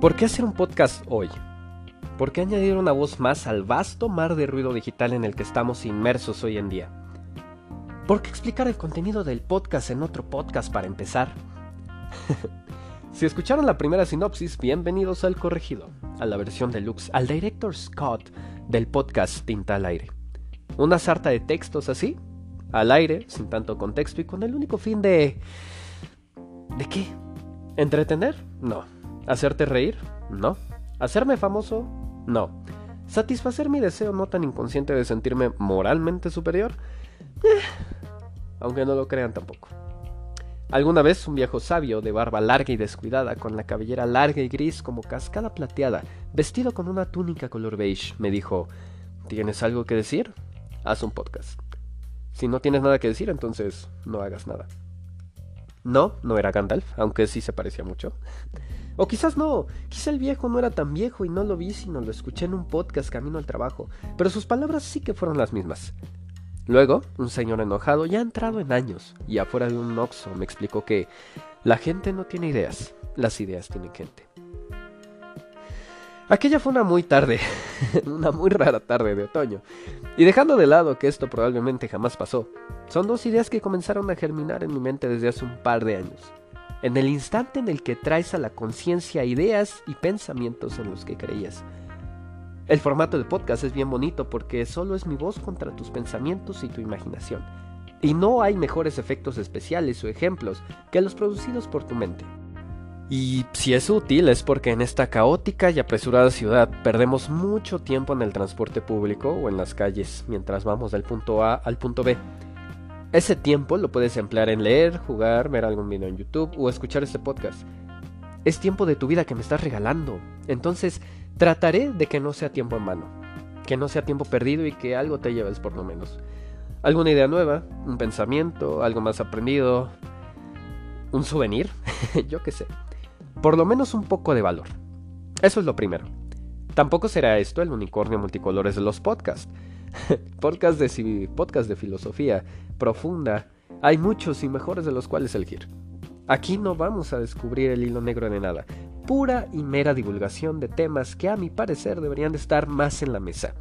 ¿Por qué hacer un podcast hoy? ¿Por qué añadir una voz más al vasto mar de ruido digital en el que estamos inmersos hoy en día? ¿Por qué explicar el contenido del podcast en otro podcast para empezar? si escucharon la primera sinopsis, bienvenidos al corregido, a la versión deluxe, al director Scott del podcast Tinta al aire. Una sarta de textos así, al aire, sin tanto contexto y con el único fin de... ¿De qué? ¿Entretener? No ¿Hacerte reír? No. ¿Hacerme famoso? No. ¿Satisfacer mi deseo no tan inconsciente de sentirme moralmente superior? Eh, aunque no lo crean tampoco. Alguna vez un viejo sabio de barba larga y descuidada, con la cabellera larga y gris como cascada plateada, vestido con una túnica color beige, me dijo, ¿tienes algo que decir? Haz un podcast. Si no tienes nada que decir, entonces no hagas nada. No, no era Gandalf, aunque sí se parecía mucho. O quizás no, quizá el viejo no era tan viejo y no lo vi sino lo escuché en un podcast camino al trabajo, pero sus palabras sí que fueron las mismas. Luego, un señor enojado, ya entrado en años, y afuera de un oxo, me explicó que la gente no tiene ideas, las ideas tienen gente. Aquella fue una muy tarde, una muy rara tarde de otoño, y dejando de lado que esto probablemente jamás pasó, son dos ideas que comenzaron a germinar en mi mente desde hace un par de años en el instante en el que traes a la conciencia ideas y pensamientos en los que creías. El formato de podcast es bien bonito porque solo es mi voz contra tus pensamientos y tu imaginación. Y no hay mejores efectos especiales o ejemplos que los producidos por tu mente. Y si es útil es porque en esta caótica y apresurada ciudad perdemos mucho tiempo en el transporte público o en las calles mientras vamos del punto A al punto B ese tiempo lo puedes emplear en leer, jugar, ver algún video en YouTube o escuchar este podcast. Es tiempo de tu vida que me estás regalando. Entonces, trataré de que no sea tiempo en vano. Que no sea tiempo perdido y que algo te lleves por lo menos. Alguna idea nueva, un pensamiento, algo más aprendido, un souvenir, yo qué sé. Por lo menos un poco de valor. Eso es lo primero. Tampoco será esto el unicornio multicolores de los podcasts. podcast, de, podcast de filosofía profunda. Hay muchos y mejores de los cuales elegir. Aquí no vamos a descubrir el hilo negro de nada. Pura y mera divulgación de temas que a mi parecer deberían de estar más en la mesa.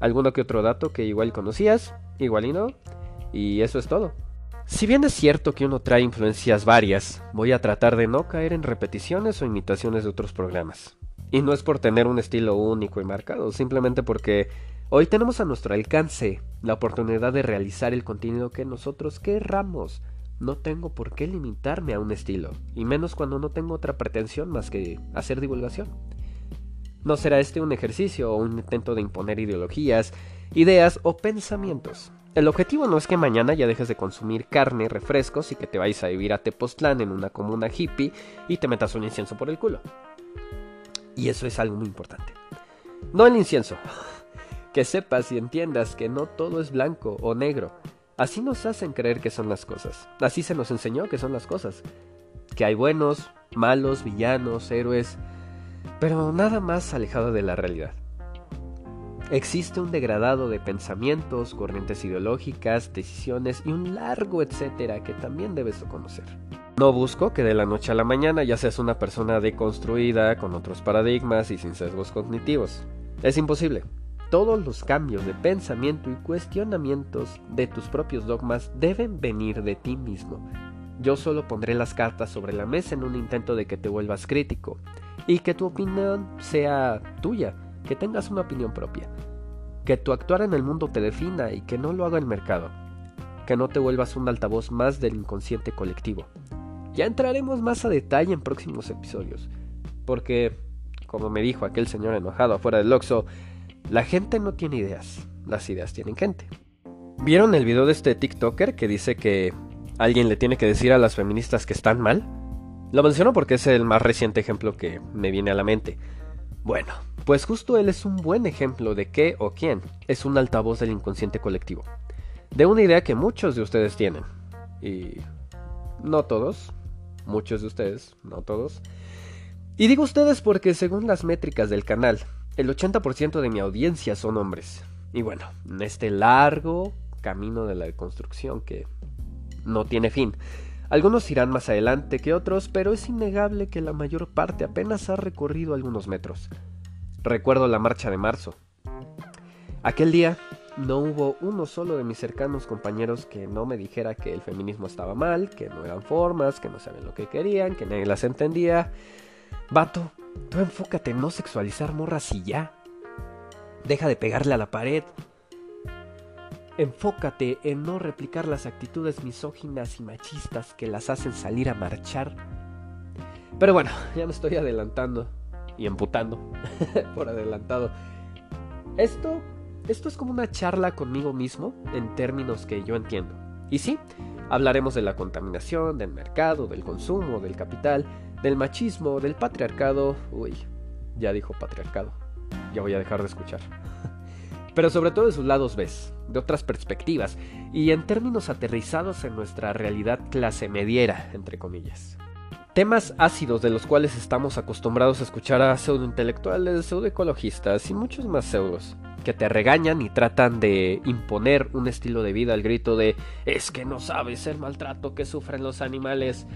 Alguno que otro dato que igual conocías, igual y no. Y eso es todo. Si bien es cierto que uno trae influencias varias, voy a tratar de no caer en repeticiones o imitaciones de otros programas. Y no es por tener un estilo único y marcado, simplemente porque Hoy tenemos a nuestro alcance la oportunidad de realizar el contenido que nosotros querramos. No tengo por qué limitarme a un estilo, y menos cuando no tengo otra pretensión más que hacer divulgación. No será este un ejercicio o un intento de imponer ideologías, ideas o pensamientos. El objetivo no es que mañana ya dejes de consumir carne, refrescos y que te vayas a vivir a Tepoztlán en una comuna hippie y te metas un incienso por el culo. Y eso es algo muy importante. No el incienso, que sepas y entiendas que no todo es blanco o negro. Así nos hacen creer que son las cosas. Así se nos enseñó que son las cosas. Que hay buenos, malos, villanos, héroes, pero nada más alejado de la realidad. Existe un degradado de pensamientos, corrientes ideológicas, decisiones y un largo etcétera que también debes conocer. No busco que de la noche a la mañana ya seas una persona deconstruida, con otros paradigmas y sin sesgos cognitivos. Es imposible. Todos los cambios de pensamiento y cuestionamientos de tus propios dogmas deben venir de ti mismo. Yo solo pondré las cartas sobre la mesa en un intento de que te vuelvas crítico y que tu opinión sea tuya, que tengas una opinión propia, que tu actuar en el mundo te defina y que no lo haga el mercado, que no te vuelvas un altavoz más del inconsciente colectivo. Ya entraremos más a detalle en próximos episodios, porque, como me dijo aquel señor enojado afuera del Oxxo, la gente no tiene ideas, las ideas tienen gente. ¿Vieron el video de este TikToker que dice que alguien le tiene que decir a las feministas que están mal? Lo menciono porque es el más reciente ejemplo que me viene a la mente. Bueno, pues justo él es un buen ejemplo de qué o quién es un altavoz del inconsciente colectivo. De una idea que muchos de ustedes tienen. Y no todos, muchos de ustedes, no todos. Y digo ustedes porque según las métricas del canal, el 80% de mi audiencia son hombres. Y bueno, en este largo camino de la construcción que no tiene fin, Algunos irán más adelante que otros, pero es innegable que la mayor parte apenas ha recorrido algunos metros. Recuerdo la marcha de marzo. Aquel día no hubo uno solo de mis cercanos compañeros que no me dijera que el feminismo estaba mal, que no eran formas, que no sabían lo que querían, que nadie las entendía. Vato, tú enfócate en no sexualizar morras y ya. Deja de pegarle a la pared. Enfócate en no replicar las actitudes misóginas y machistas que las hacen salir a marchar. Pero bueno, ya me estoy adelantando y emputando por adelantado. Esto esto es como una charla conmigo mismo en términos que yo entiendo. Y sí, hablaremos de la contaminación, del mercado, del consumo, del capital, del machismo, del patriarcado. Uy, ya dijo patriarcado. Ya voy a dejar de escuchar. Pero sobre todo de sus lados ves, de otras perspectivas, y en términos aterrizados en nuestra realidad clase mediera, entre comillas. Temas ácidos de los cuales estamos acostumbrados a escuchar a pseudointelectuales, pseudoecologistas y muchos más pseudos que te regañan y tratan de imponer un estilo de vida al grito de es que no sabes el maltrato que sufren los animales.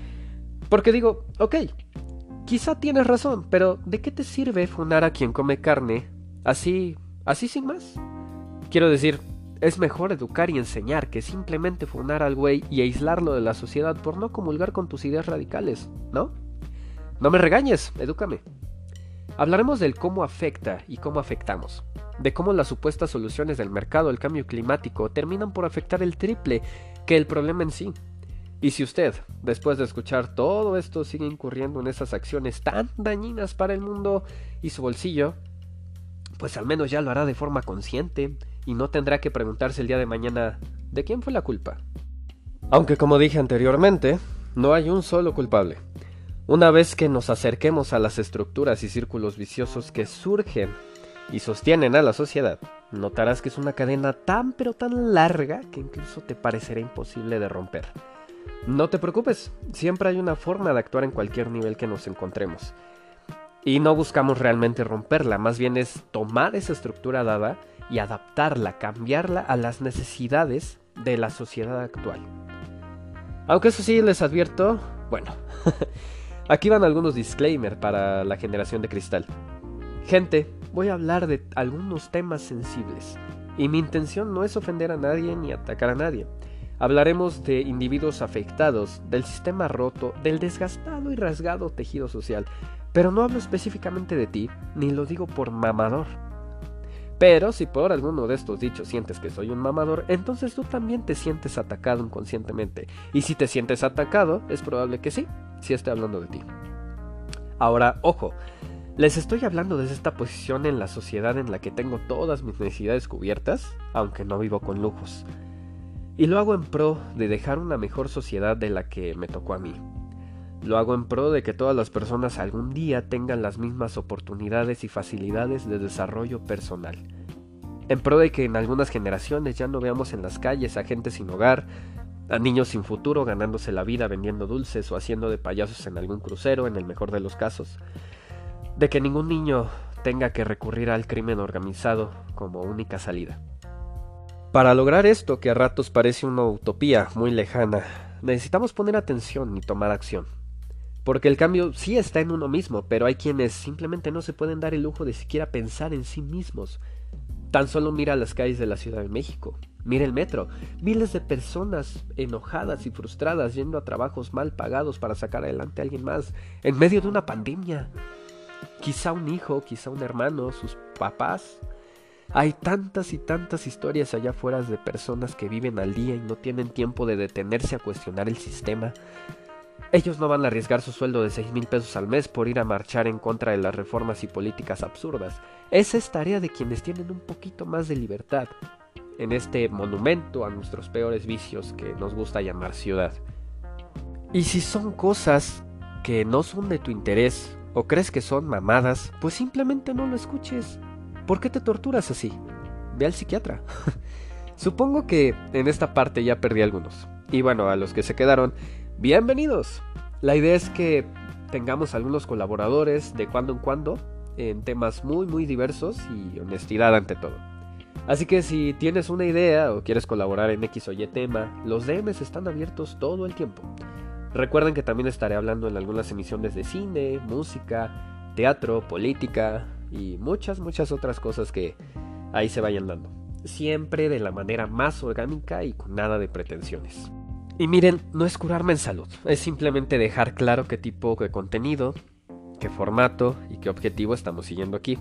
Porque digo, ok, quizá tienes razón, pero ¿de qué te sirve funar a quien come carne así, así sin más? Quiero decir, es mejor educar y enseñar que simplemente funar al güey y aislarlo de la sociedad por no comulgar con tus ideas radicales, ¿no? No me regañes, edúcame. Hablaremos del cómo afecta y cómo afectamos de cómo las supuestas soluciones del mercado al cambio climático terminan por afectar el triple que el problema en sí. Y si usted, después de escuchar todo esto, sigue incurriendo en esas acciones tan dañinas para el mundo y su bolsillo, pues al menos ya lo hará de forma consciente y no tendrá que preguntarse el día de mañana ¿de quién fue la culpa? Aunque como dije anteriormente, no hay un solo culpable. Una vez que nos acerquemos a las estructuras y círculos viciosos que surgen y sostienen a la sociedad, notarás que es una cadena tan pero tan larga que incluso te parecerá imposible de romper. No te preocupes, siempre hay una forma de actuar en cualquier nivel que nos encontremos. Y no buscamos realmente romperla, más bien es tomar esa estructura dada y adaptarla, cambiarla a las necesidades de la sociedad actual. Aunque eso sí les advierto, bueno, aquí van algunos disclaimers para la generación de cristal. Gente, voy a hablar de algunos temas sensibles. Y mi intención no es ofender a nadie ni atacar a nadie. Hablaremos de individuos afectados, del sistema roto, del desgastado y rasgado tejido social. Pero no hablo específicamente de ti, ni lo digo por mamador. Pero si por alguno de estos dichos sientes que soy un mamador, entonces tú también te sientes atacado inconscientemente. Y si te sientes atacado, es probable que sí, si esté hablando de ti. Ahora, ojo, les estoy hablando desde esta posición en la sociedad en la que tengo todas mis necesidades cubiertas, aunque no vivo con lujos. Y lo hago en pro de dejar una mejor sociedad de la que me tocó a mí. Lo hago en pro de que todas las personas algún día tengan las mismas oportunidades y facilidades de desarrollo personal. En pro de que en algunas generaciones ya no veamos en las calles a gente sin hogar, a niños sin futuro ganándose la vida vendiendo dulces o haciendo de payasos en algún crucero, en el mejor de los casos de que ningún niño tenga que recurrir al crimen organizado como única salida. Para lograr esto, que a ratos parece una utopía muy lejana, necesitamos poner atención y tomar acción. Porque el cambio sí está en uno mismo, pero hay quienes simplemente no se pueden dar el lujo de siquiera pensar en sí mismos. Tan solo mira las calles de la Ciudad de México, mira el metro, miles de personas enojadas y frustradas yendo a trabajos mal pagados para sacar adelante a alguien más, en medio de una pandemia quizá un hijo, quizá un hermano, sus papás. Hay tantas y tantas historias allá afuera de personas que viven al día y no tienen tiempo de detenerse a cuestionar el sistema. Ellos no van a arriesgar su sueldo de 6 mil pesos al mes por ir a marchar en contra de las reformas y políticas absurdas. Esa es tarea de quienes tienen un poquito más de libertad en este monumento a nuestros peores vicios que nos gusta llamar ciudad. Y si son cosas que no son de tu interés o crees que son mamadas, pues simplemente no lo escuches. ¿Por qué te torturas así? Ve al psiquiatra. Supongo que en esta parte ya perdí algunos. Y bueno, a los que se quedaron, bienvenidos. La idea es que tengamos algunos colaboradores de cuando en cuando en temas muy muy diversos y honestidad ante todo. Así que si tienes una idea o quieres colaborar en X o Y tema, los DMs están abiertos todo el tiempo. Recuerden que también estaré hablando en algunas emisiones de cine, música, teatro, política y muchas, muchas otras cosas que ahí se vayan dando. Siempre de la manera más orgánica y con nada de pretensiones. Y miren, no es curarme en salud, es simplemente dejar claro qué tipo de contenido, qué formato y qué objetivo estamos siguiendo aquí.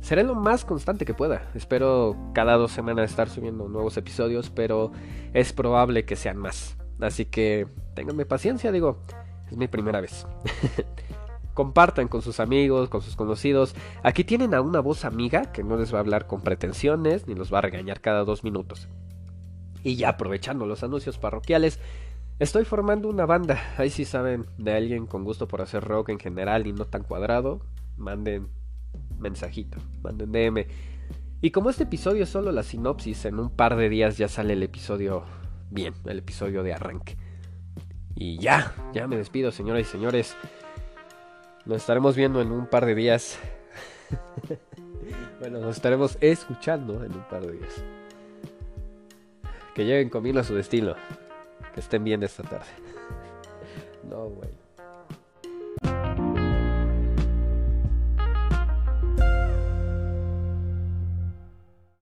Seré lo más constante que pueda. Espero cada dos semanas estar subiendo nuevos episodios, pero es probable que sean más. Así que ténganme paciencia, digo, es mi primera vez. Compartan con sus amigos, con sus conocidos. Aquí tienen a una voz amiga que no les va a hablar con pretensiones ni los va a regañar cada dos minutos. Y ya aprovechando los anuncios parroquiales, estoy formando una banda. Ahí sí saben de alguien con gusto por hacer rock en general y no tan cuadrado. Manden mensajito, manden DM. Y como este episodio es solo la sinopsis, en un par de días ya sale el episodio bien, el episodio de arranque. Y ya, ya me despido, señoras y señores. Nos estaremos viendo en un par de días. bueno, nos estaremos escuchando en un par de días. Que lleguen conmigo a su destino. Que estén bien esta tarde. no, güey.